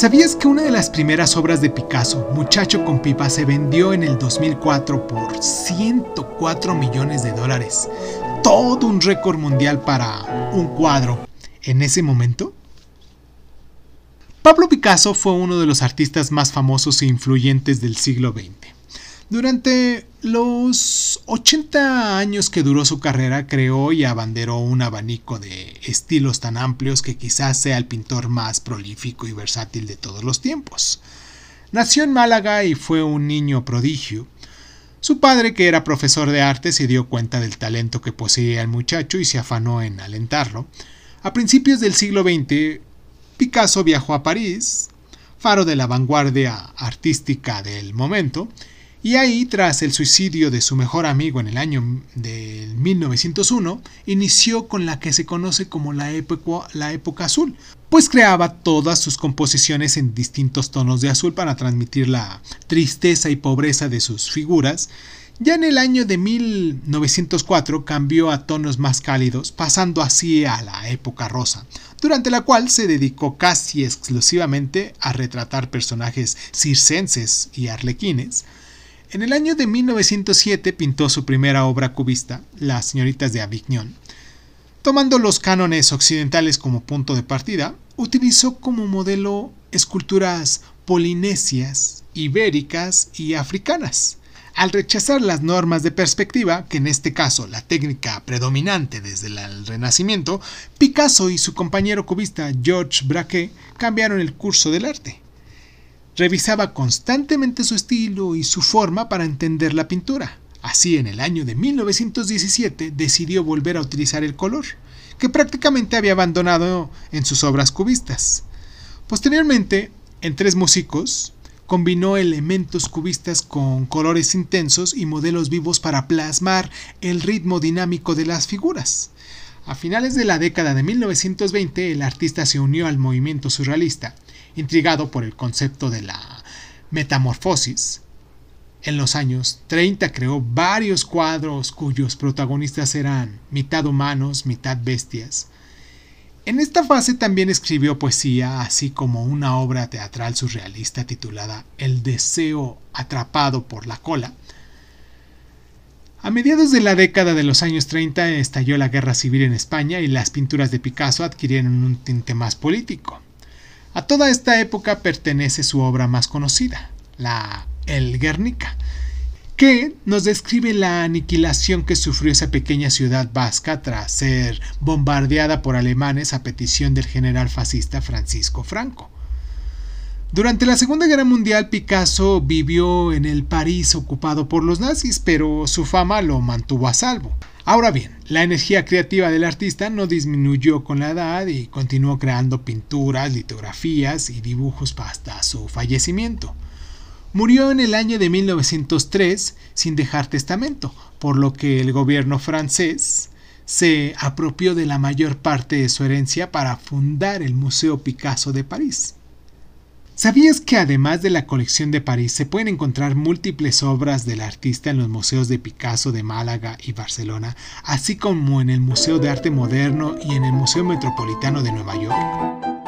¿Sabías que una de las primeras obras de Picasso, Muchacho con pipa, se vendió en el 2004 por 104 millones de dólares? Todo un récord mundial para un cuadro en ese momento. Pablo Picasso fue uno de los artistas más famosos e influyentes del siglo XX. Durante los 80 años que duró su carrera, creó y abanderó un abanico de estilos tan amplios que quizás sea el pintor más prolífico y versátil de todos los tiempos. Nació en Málaga y fue un niño prodigio. Su padre, que era profesor de arte, se dio cuenta del talento que poseía el muchacho y se afanó en alentarlo. A principios del siglo XX, Picasso viajó a París, faro de la vanguardia artística del momento, y ahí, tras el suicidio de su mejor amigo en el año de 1901, inició con la que se conoce como la época, la época azul, pues creaba todas sus composiciones en distintos tonos de azul para transmitir la tristeza y pobreza de sus figuras. Ya en el año de 1904 cambió a tonos más cálidos, pasando así a la época rosa, durante la cual se dedicó casi exclusivamente a retratar personajes circenses y arlequines, en el año de 1907 pintó su primera obra cubista, Las señoritas de Avignon. Tomando los cánones occidentales como punto de partida, utilizó como modelo esculturas polinesias, ibéricas y africanas. Al rechazar las normas de perspectiva, que en este caso la técnica predominante desde el Renacimiento, Picasso y su compañero cubista Georges Braque cambiaron el curso del arte. Revisaba constantemente su estilo y su forma para entender la pintura. Así, en el año de 1917 decidió volver a utilizar el color, que prácticamente había abandonado en sus obras cubistas. Posteriormente, en Tres Músicos, combinó elementos cubistas con colores intensos y modelos vivos para plasmar el ritmo dinámico de las figuras. A finales de la década de 1920, el artista se unió al movimiento surrealista intrigado por el concepto de la metamorfosis. En los años 30 creó varios cuadros cuyos protagonistas eran mitad humanos, mitad bestias. En esta fase también escribió poesía, así como una obra teatral surrealista titulada El deseo atrapado por la cola. A mediados de la década de los años 30 estalló la guerra civil en España y las pinturas de Picasso adquirieron un tinte más político. A toda esta época pertenece su obra más conocida, la El Guernica, que nos describe la aniquilación que sufrió esa pequeña ciudad vasca tras ser bombardeada por alemanes a petición del general fascista Francisco Franco. Durante la Segunda Guerra Mundial Picasso vivió en el París ocupado por los nazis, pero su fama lo mantuvo a salvo. Ahora bien, la energía creativa del artista no disminuyó con la edad y continuó creando pinturas, litografías y dibujos hasta su fallecimiento. Murió en el año de 1903 sin dejar testamento, por lo que el gobierno francés se apropió de la mayor parte de su herencia para fundar el Museo Picasso de París. ¿Sabías que además de la colección de París se pueden encontrar múltiples obras del artista en los museos de Picasso de Málaga y Barcelona, así como en el Museo de Arte Moderno y en el Museo Metropolitano de Nueva York?